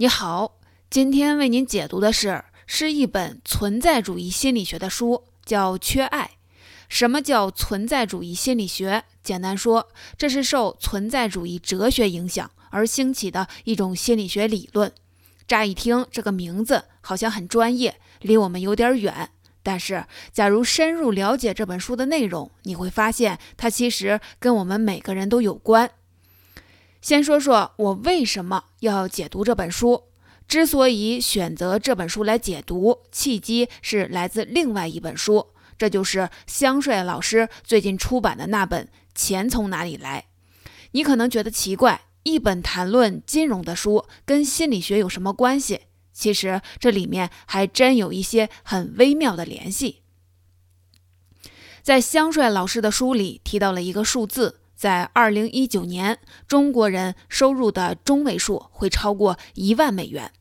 你好，今天为您解读的是是一本存在主义心理学的书，叫《缺爱》。什么叫存在主义心理学？简单说，这是受存在主义哲学影响而兴起的一种心理学理论。乍一听这个名字好像很专业，离我们有点远。但是，假如深入了解这本书的内容，你会发现它其实跟我们每个人都有关。先说说我为什么要解读这本书。之所以选择这本书来解读，契机是来自另外一本书，这就是香帅老师最近出版的那本《钱从哪里来》。你可能觉得奇怪，一本谈论金融的书跟心理学有什么关系？其实这里面还真有一些很微妙的联系。在香帅老师的书里提到了一个数字。在二零一九年，中国人收入的中位数会超过一万美元。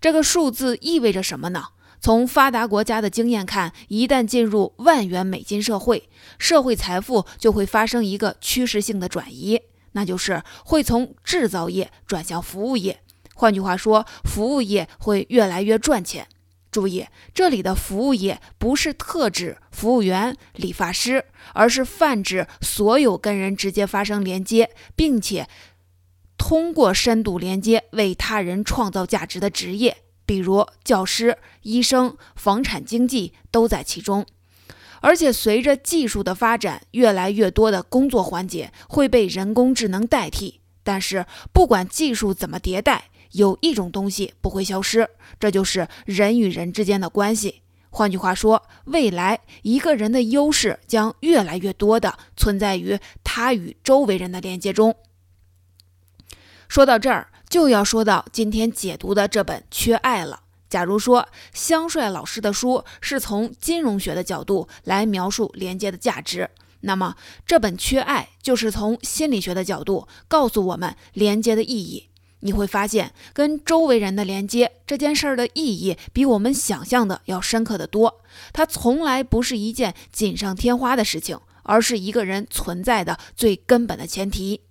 这个数字意味着什么呢？从发达国家的经验看，一旦进入万元美金社会，社会财富就会发生一个趋势性的转移，那就是会从制造业转向服务业。换句话说，服务业会越来越赚钱。注意，这里的服务业不是特指服务员、理发师，而是泛指所有跟人直接发生连接，并且通过深度连接为他人创造价值的职业，比如教师、医生、房产经纪都在其中。而且，随着技术的发展，越来越多的工作环节会被人工智能代替。但是，不管技术怎么迭代，有一种东西不会消失，这就是人与人之间的关系。换句话说，未来一个人的优势将越来越多的存在于他与周围人的连接中。说到这儿，就要说到今天解读的这本《缺爱》了。假如说香帅老师的书是从金融学的角度来描述连接的价值，那么这本《缺爱》就是从心理学的角度告诉我们连接的意义。你会发现，跟周围人的连接这件事儿的意义，比我们想象的要深刻的多。它从来不是一件锦上添花的事情，而是一个人存在的最根本的前提。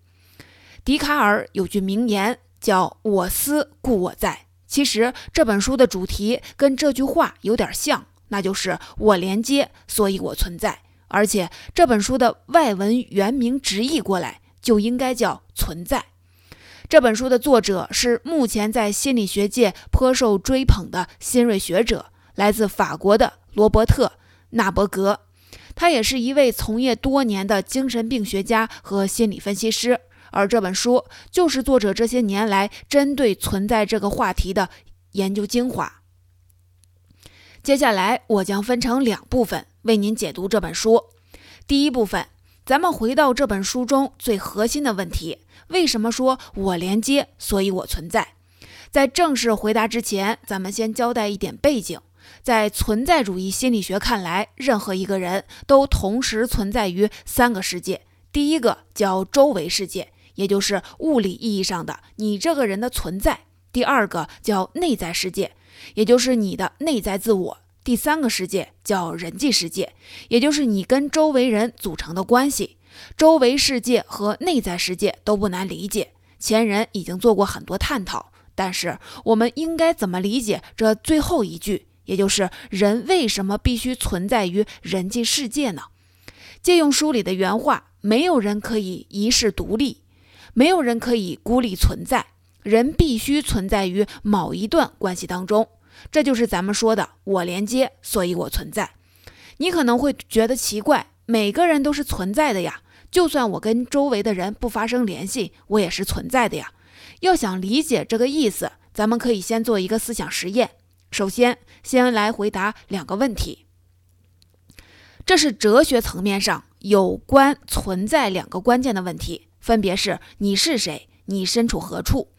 笛卡尔有句名言叫“我思故我在”，其实这本书的主题跟这句话有点像，那就是我连接，所以我存在。而且这本书的外文原名直译过来就应该叫“存在”。这本书的作者是目前在心理学界颇受追捧的新锐学者，来自法国的罗伯特·纳伯格。他也是一位从业多年的精神病学家和心理分析师。而这本书就是作者这些年来针对存在这个话题的研究精华。接下来，我将分成两部分为您解读这本书。第一部分，咱们回到这本书中最核心的问题。为什么说我连接，所以我存在？在正式回答之前，咱们先交代一点背景。在存在主义心理学看来，任何一个人都同时存在于三个世界。第一个叫周围世界，也就是物理意义上的你这个人的存在；第二个叫内在世界，也就是你的内在自我；第三个世界叫人际世界，也就是你跟周围人组成的关系。周围世界和内在世界都不难理解，前人已经做过很多探讨。但是，我们应该怎么理解这最后一句，也就是人为什么必须存在于人际世界呢？借用书里的原话，没有人可以一世独立，没有人可以孤立存在，人必须存在于某一段关系当中。这就是咱们说的“我连接，所以我存在”。你可能会觉得奇怪。每个人都是存在的呀，就算我跟周围的人不发生联系，我也是存在的呀。要想理解这个意思，咱们可以先做一个思想实验。首先，先来回答两个问题。这是哲学层面上有关存在两个关键的问题，分别是你是谁，你身处何处。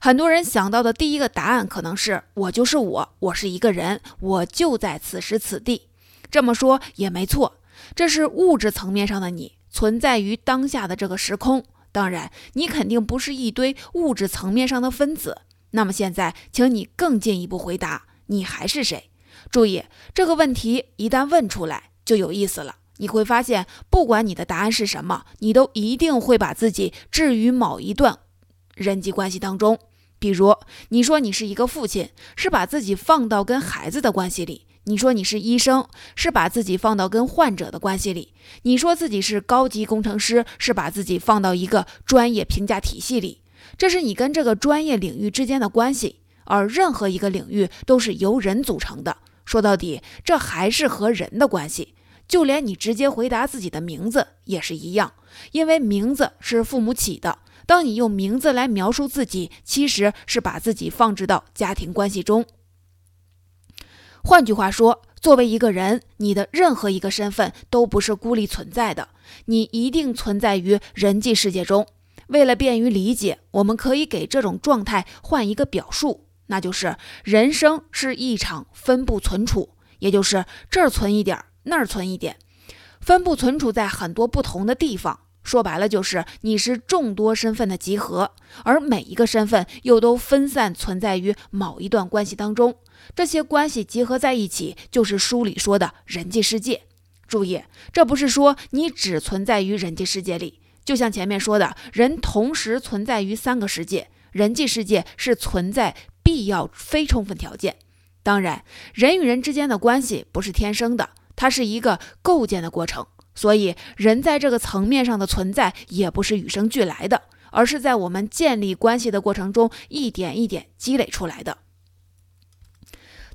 很多人想到的第一个答案可能是我就是我，我是一个人，我就在此时此地。这么说也没错。这是物质层面上的你存在于当下的这个时空，当然，你肯定不是一堆物质层面上的分子。那么现在，请你更进一步回答：你还是谁？注意，这个问题一旦问出来就有意思了。你会发现，不管你的答案是什么，你都一定会把自己置于某一段人际关系当中。比如，你说你是一个父亲，是把自己放到跟孩子的关系里；你说你是医生，是把自己放到跟患者的关系里；你说自己是高级工程师，是把自己放到一个专业评价体系里。这是你跟这个专业领域之间的关系，而任何一个领域都是由人组成的。说到底，这还是和人的关系。就连你直接回答自己的名字也是一样，因为名字是父母起的。当你用名字来描述自己，其实是把自己放置到家庭关系中。换句话说，作为一个人，你的任何一个身份都不是孤立存在的，你一定存在于人际世界中。为了便于理解，我们可以给这种状态换一个表述，那就是人生是一场分布存储，也就是这儿存一点，那儿存一点，分布存储在很多不同的地方。说白了，就是你是众多身份的集合，而每一个身份又都分散存在于某一段关系当中。这些关系集合在一起，就是书里说的人际世界。注意，这不是说你只存在于人际世界里，就像前面说的，人同时存在于三个世界，人际世界是存在必要非充分条件。当然，人与人之间的关系不是天生的，它是一个构建的过程。所以，人在这个层面上的存在也不是与生俱来的，而是在我们建立关系的过程中一点一点积累出来的。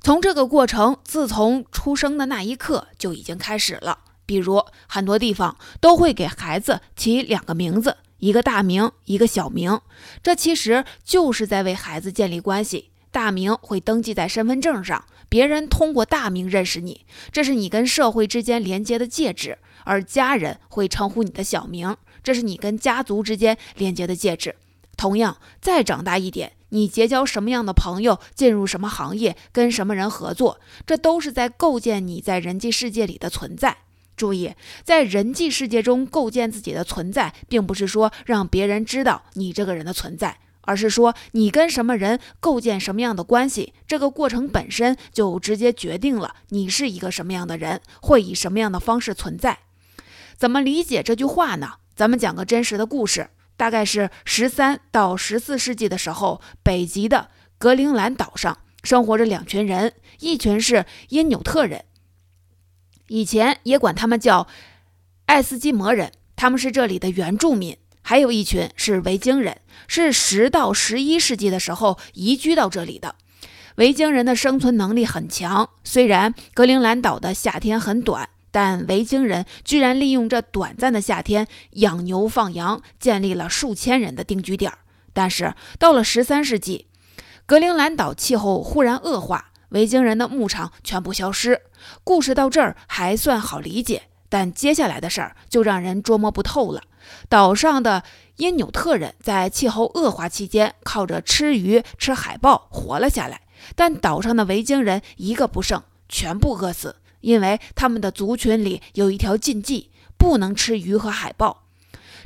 从这个过程，自从出生的那一刻就已经开始了。比如，很多地方都会给孩子起两个名字，一个大名，一个小名，这其实就是在为孩子建立关系。大名会登记在身份证上，别人通过大名认识你，这是你跟社会之间连接的介质。而家人会称呼你的小名，这是你跟家族之间连接的介质。同样，再长大一点，你结交什么样的朋友，进入什么行业，跟什么人合作，这都是在构建你在人际世界里的存在。注意，在人际世界中构建自己的存在，并不是说让别人知道你这个人的存在，而是说你跟什么人构建什么样的关系，这个过程本身就直接决定了你是一个什么样的人，会以什么样的方式存在。怎么理解这句话呢？咱们讲个真实的故事，大概是十三到十四世纪的时候，北极的格陵兰岛上生活着两群人，一群是因纽特人，以前也管他们叫爱斯基摩人，他们是这里的原住民；还有一群是维京人，是十到十一世纪的时候移居到这里的。维京人的生存能力很强，虽然格陵兰岛的夏天很短。但维京人居然利用这短暂的夏天养牛放羊，建立了数千人的定居点。但是到了十三世纪，格陵兰岛气候忽然恶化，维京人的牧场全部消失。故事到这儿还算好理解，但接下来的事儿就让人捉摸不透了。岛上的因纽特人在气候恶化期间，靠着吃鱼、吃海豹活了下来，但岛上的维京人一个不剩，全部饿死。因为他们的族群里有一条禁忌，不能吃鱼和海豹，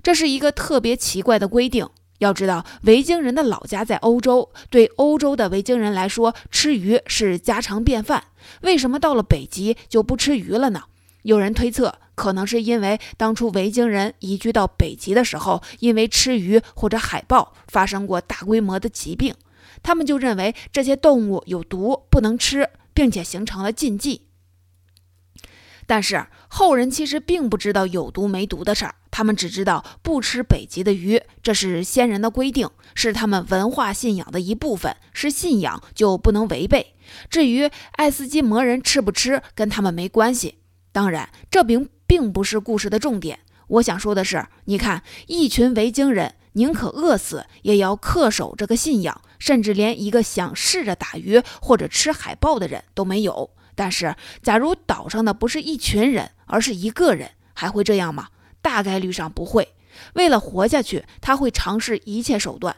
这是一个特别奇怪的规定。要知道，维京人的老家在欧洲，对欧洲的维京人来说，吃鱼是家常便饭。为什么到了北极就不吃鱼了呢？有人推测，可能是因为当初维京人移居到北极的时候，因为吃鱼或者海豹发生过大规模的疾病，他们就认为这些动物有毒，不能吃，并且形成了禁忌。但是后人其实并不知道有毒没毒的事儿，他们只知道不吃北极的鱼，这是先人的规定，是他们文化信仰的一部分，是信仰就不能违背。至于爱斯基摩人吃不吃，跟他们没关系。当然，这并并不是故事的重点。我想说的是，你看，一群维京人宁可饿死，也要恪守这个信仰，甚至连一个想试着打鱼或者吃海豹的人都没有。但是，假如岛上的不是一群人，而是一个人，还会这样吗？大概率上不会。为了活下去，他会尝试一切手段。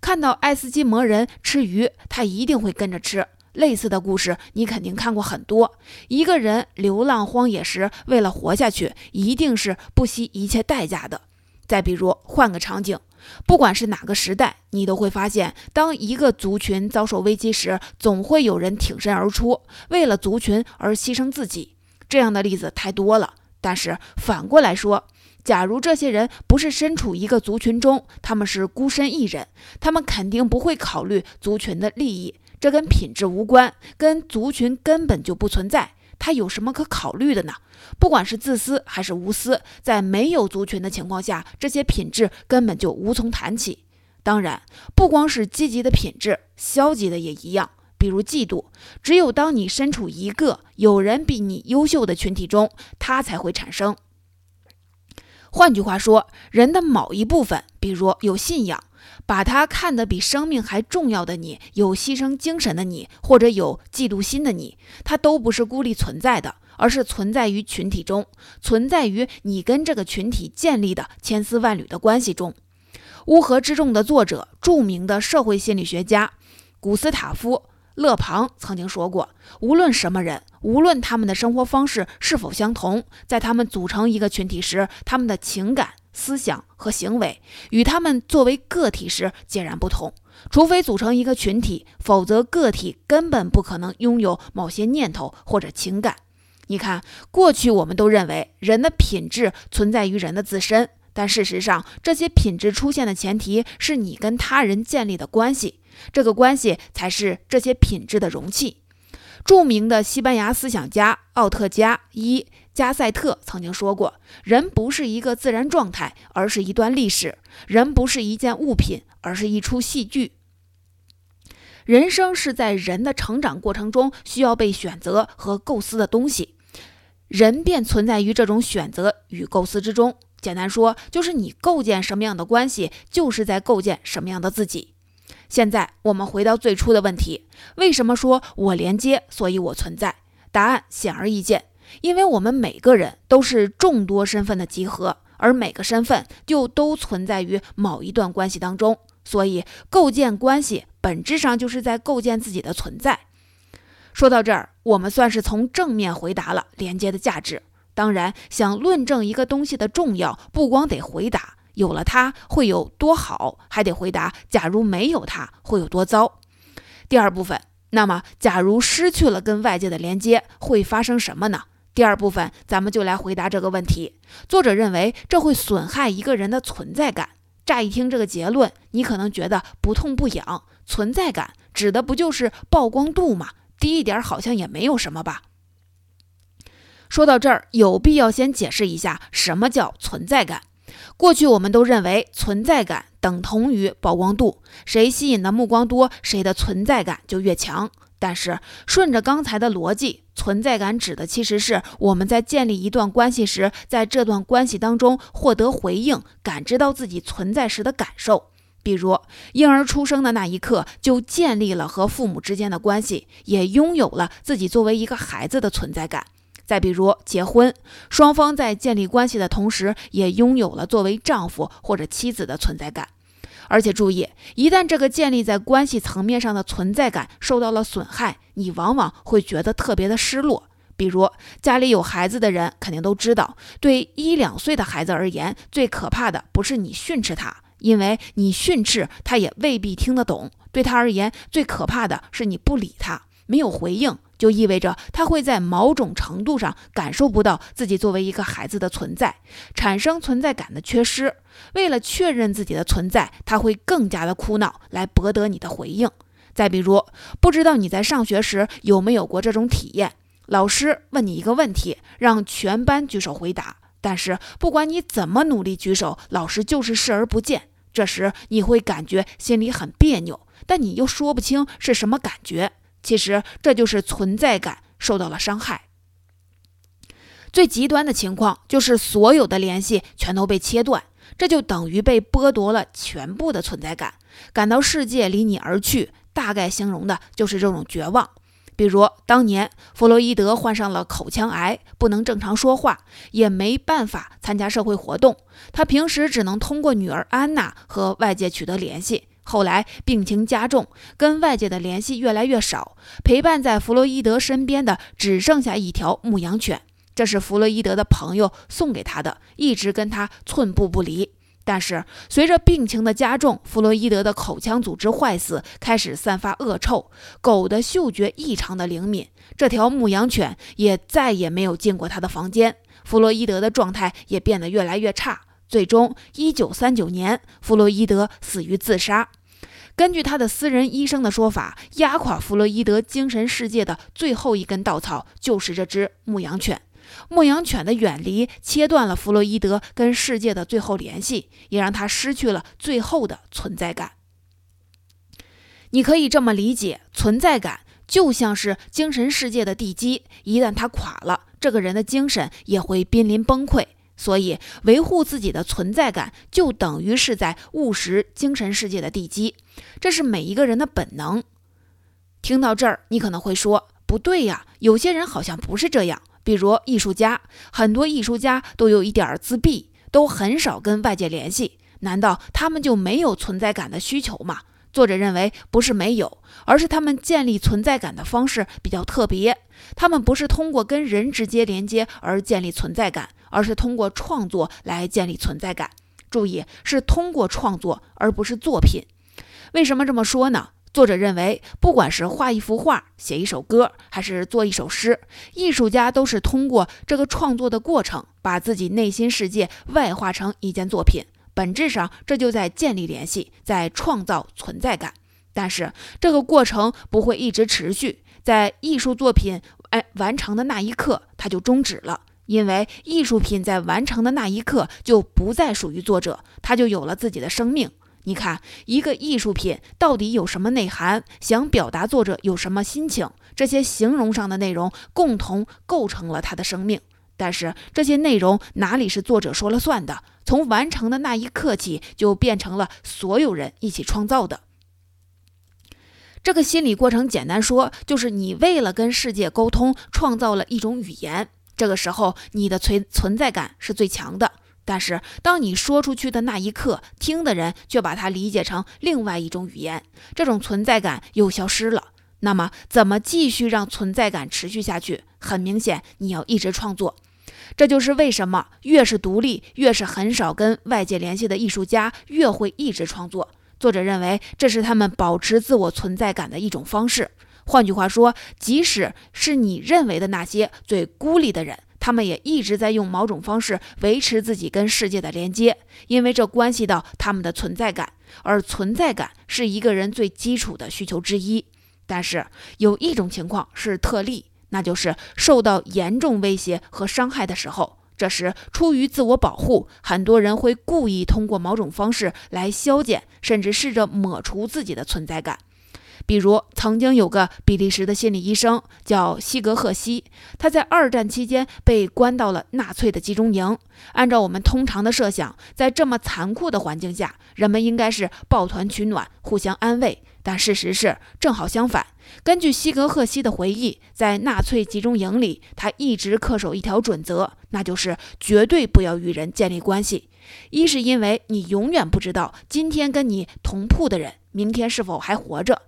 看到爱斯基摩人吃鱼，他一定会跟着吃。类似的故事你肯定看过很多。一个人流浪荒野时，为了活下去，一定是不惜一切代价的。再比如，换个场景。不管是哪个时代，你都会发现，当一个族群遭受危机时，总会有人挺身而出，为了族群而牺牲自己。这样的例子太多了。但是反过来说，假如这些人不是身处一个族群中，他们是孤身一人，他们肯定不会考虑族群的利益。这跟品质无关，跟族群根本就不存在。他有什么可考虑的呢？不管是自私还是无私，在没有族群的情况下，这些品质根本就无从谈起。当然，不光是积极的品质，消极的也一样。比如嫉妒，只有当你身处一个有人比你优秀的群体中，它才会产生。换句话说，人的某一部分，比如有信仰，把他看得比生命还重要的你，有牺牲精神的你，或者有嫉妒心的你，它都不是孤立存在的，而是存在于群体中，存在于你跟这个群体建立的千丝万缕的关系中。《乌合之众》的作者，著名的社会心理学家古斯塔夫·勒庞曾经说过：“无论什么人，无论他们的生活方式是否相同，在他们组成一个群体时，他们的情感、思想和行为与他们作为个体时截然不同。除非组成一个群体，否则个体根本不可能拥有某些念头或者情感。”你看，过去我们都认为人的品质存在于人的自身。但事实上，这些品质出现的前提是你跟他人建立的关系，这个关系才是这些品质的容器。著名的西班牙思想家奥特加伊加塞特曾经说过：“人不是一个自然状态，而是一段历史；人不是一件物品，而是一出戏剧。人生是在人的成长过程中需要被选择和构思的东西，人便存在于这种选择与构思之中。”简单说，就是你构建什么样的关系，就是在构建什么样的自己。现在我们回到最初的问题：为什么说我连接，所以我存在？答案显而易见，因为我们每个人都是众多身份的集合，而每个身份就都存在于某一段关系当中，所以构建关系本质上就是在构建自己的存在。说到这儿，我们算是从正面回答了连接的价值。当然，想论证一个东西的重要，不光得回答有了它会有多好，还得回答假如没有它会有多糟。第二部分，那么假如失去了跟外界的连接，会发生什么呢？第二部分，咱们就来回答这个问题。作者认为这会损害一个人的存在感。乍一听这个结论，你可能觉得不痛不痒。存在感指的不就是曝光度吗？低一点好像也没有什么吧。说到这儿，有必要先解释一下什么叫存在感。过去我们都认为存在感等同于曝光度，谁吸引的目光多，谁的存在感就越强。但是顺着刚才的逻辑，存在感指的其实是我们在建立一段关系时，在这段关系当中获得回应，感知到自己存在时的感受。比如婴儿出生的那一刻，就建立了和父母之间的关系，也拥有了自己作为一个孩子的存在感。再比如结婚，双方在建立关系的同时，也拥有了作为丈夫或者妻子的存在感。而且注意，一旦这个建立在关系层面上的存在感受到了损害，你往往会觉得特别的失落。比如家里有孩子的人肯定都知道，对一两岁的孩子而言，最可怕的不是你训斥他，因为你训斥他也未必听得懂。对他而言，最可怕的是你不理他，没有回应。就意味着他会在某种程度上感受不到自己作为一个孩子的存在，产生存在感的缺失。为了确认自己的存在，他会更加的哭闹来博得你的回应。再比如，不知道你在上学时有没有过这种体验：老师问你一个问题，让全班举手回答，但是不管你怎么努力举手，老师就是视而不见。这时你会感觉心里很别扭，但你又说不清是什么感觉。其实这就是存在感受到了伤害。最极端的情况就是所有的联系全都被切断，这就等于被剥夺了全部的存在感，感到世界离你而去。大概形容的就是这种绝望。比如当年弗洛伊德患上了口腔癌，不能正常说话，也没办法参加社会活动，他平时只能通过女儿安娜和外界取得联系。后来病情加重，跟外界的联系越来越少，陪伴在弗洛伊德身边的只剩下一条牧羊犬，这是弗洛伊德的朋友送给他的，一直跟他寸步不离。但是随着病情的加重，弗洛伊德的口腔组织坏死，开始散发恶臭，狗的嗅觉异常的灵敏，这条牧羊犬也再也没有进过他的房间。弗洛伊德的状态也变得越来越差。最终，一九三九年，弗洛伊德死于自杀。根据他的私人医生的说法，压垮弗洛伊德精神世界的最后一根稻草就是这只牧羊犬。牧羊犬的远离切断了弗洛伊德跟世界的最后联系，也让他失去了最后的存在感。你可以这么理解，存在感就像是精神世界的地基，一旦它垮了，这个人的精神也会濒临崩溃。所以，维护自己的存在感，就等于是在务实精神世界的地基，这是每一个人的本能。听到这儿，你可能会说：“不对呀，有些人好像不是这样。”比如艺术家，很多艺术家都有一点自闭，都很少跟外界联系。难道他们就没有存在感的需求吗？作者认为，不是没有，而是他们建立存在感的方式比较特别。他们不是通过跟人直接连接而建立存在感。而是通过创作来建立存在感。注意，是通过创作，而不是作品。为什么这么说呢？作者认为，不管是画一幅画、写一首歌，还是做一首诗，艺术家都是通过这个创作的过程，把自己内心世界外化成一件作品。本质上，这就在建立联系，在创造存在感。但是，这个过程不会一直持续，在艺术作品哎完成的那一刻，它就终止了。因为艺术品在完成的那一刻就不再属于作者，它就有了自己的生命。你看，一个艺术品到底有什么内涵，想表达作者有什么心情，这些形容上的内容共同构成了它的生命。但是这些内容哪里是作者说了算的？从完成的那一刻起，就变成了所有人一起创造的。这个心理过程，简单说，就是你为了跟世界沟通，创造了一种语言。这个时候，你的存存在感是最强的。但是，当你说出去的那一刻，听的人却把它理解成另外一种语言，这种存在感又消失了。那么，怎么继续让存在感持续下去？很明显，你要一直创作。这就是为什么越是独立、越是很少跟外界联系的艺术家，越会一直创作。作者认为，这是他们保持自我存在感的一种方式。换句话说，即使是你认为的那些最孤立的人，他们也一直在用某种方式维持自己跟世界的连接，因为这关系到他们的存在感，而存在感是一个人最基础的需求之一。但是有一种情况是特例，那就是受到严重威胁和伤害的时候，这时出于自我保护，很多人会故意通过某种方式来消减，甚至试着抹除自己的存在感。比如，曾经有个比利时的心理医生叫西格赫西，他在二战期间被关到了纳粹的集中营。按照我们通常的设想，在这么残酷的环境下，人们应该是抱团取暖，互相安慰。但事实是正好相反。根据西格赫西的回忆，在纳粹集中营里，他一直恪守一条准则，那就是绝对不要与人建立关系。一是因为你永远不知道今天跟你同铺的人，明天是否还活着。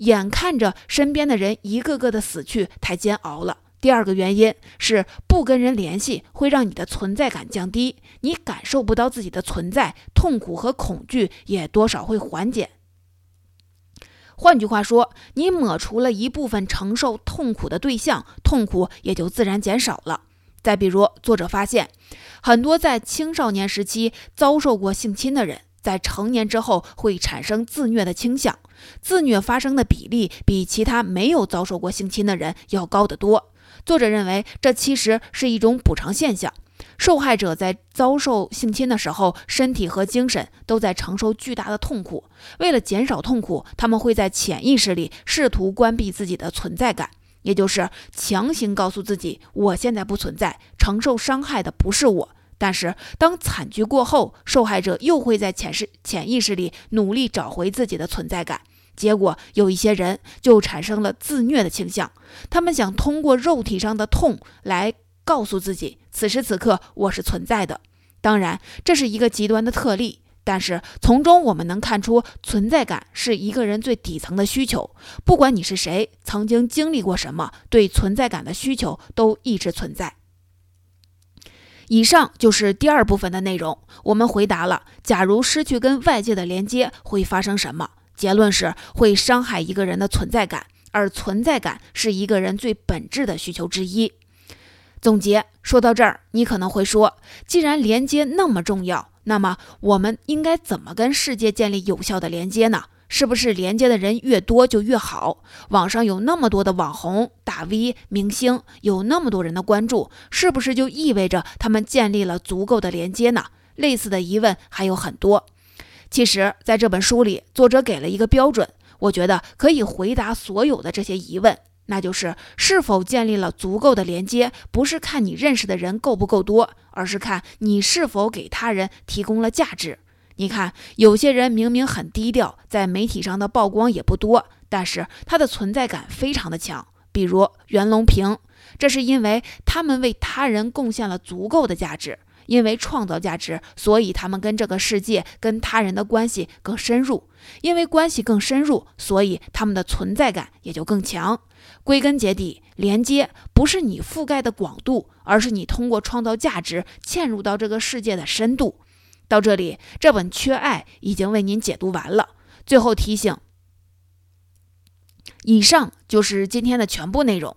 眼看着身边的人一个个的死去，太煎熬了。第二个原因是不跟人联系会让你的存在感降低，你感受不到自己的存在，痛苦和恐惧也多少会缓解。换句话说，你抹除了一部分承受痛苦的对象，痛苦也就自然减少了。再比如，作者发现很多在青少年时期遭受过性侵的人。在成年之后会产生自虐的倾向，自虐发生的比例比其他没有遭受过性侵的人要高得多。作者认为，这其实是一种补偿现象。受害者在遭受性侵的时候，身体和精神都在承受巨大的痛苦。为了减少痛苦，他们会在潜意识里试图关闭自己的存在感，也就是强行告诉自己：“我现在不存在，承受伤害的不是我。”但是，当惨剧过后，受害者又会在潜识潜意识里努力找回自己的存在感。结果，有一些人就产生了自虐的倾向。他们想通过肉体上的痛来告诉自己，此时此刻我是存在的。当然，这是一个极端的特例，但是从中我们能看出，存在感是一个人最底层的需求。不管你是谁，曾经经历过什么，对存在感的需求都一直存在。以上就是第二部分的内容。我们回答了：假如失去跟外界的连接，会发生什么？结论是会伤害一个人的存在感，而存在感是一个人最本质的需求之一。总结说到这儿，你可能会说，既然连接那么重要，那么我们应该怎么跟世界建立有效的连接呢？是不是连接的人越多就越好？网上有那么多的网红、大 V、明星，有那么多人的关注，是不是就意味着他们建立了足够的连接呢？类似的疑问还有很多。其实，在这本书里，作者给了一个标准，我觉得可以回答所有的这些疑问。那就是是否建立了足够的连接，不是看你认识的人够不够多，而是看你是否给他人提供了价值。你看，有些人明明很低调，在媒体上的曝光也不多，但是他的存在感非常的强。比如袁隆平，这是因为他们为他人贡献了足够的价值，因为创造价值，所以他们跟这个世界、跟他人的关系更深入。因为关系更深入，所以他们的存在感也就更强。归根结底，连接不是你覆盖的广度，而是你通过创造价值嵌入到这个世界的深度。到这里，这本《缺爱》已经为您解读完了。最后提醒：以上就是今天的全部内容。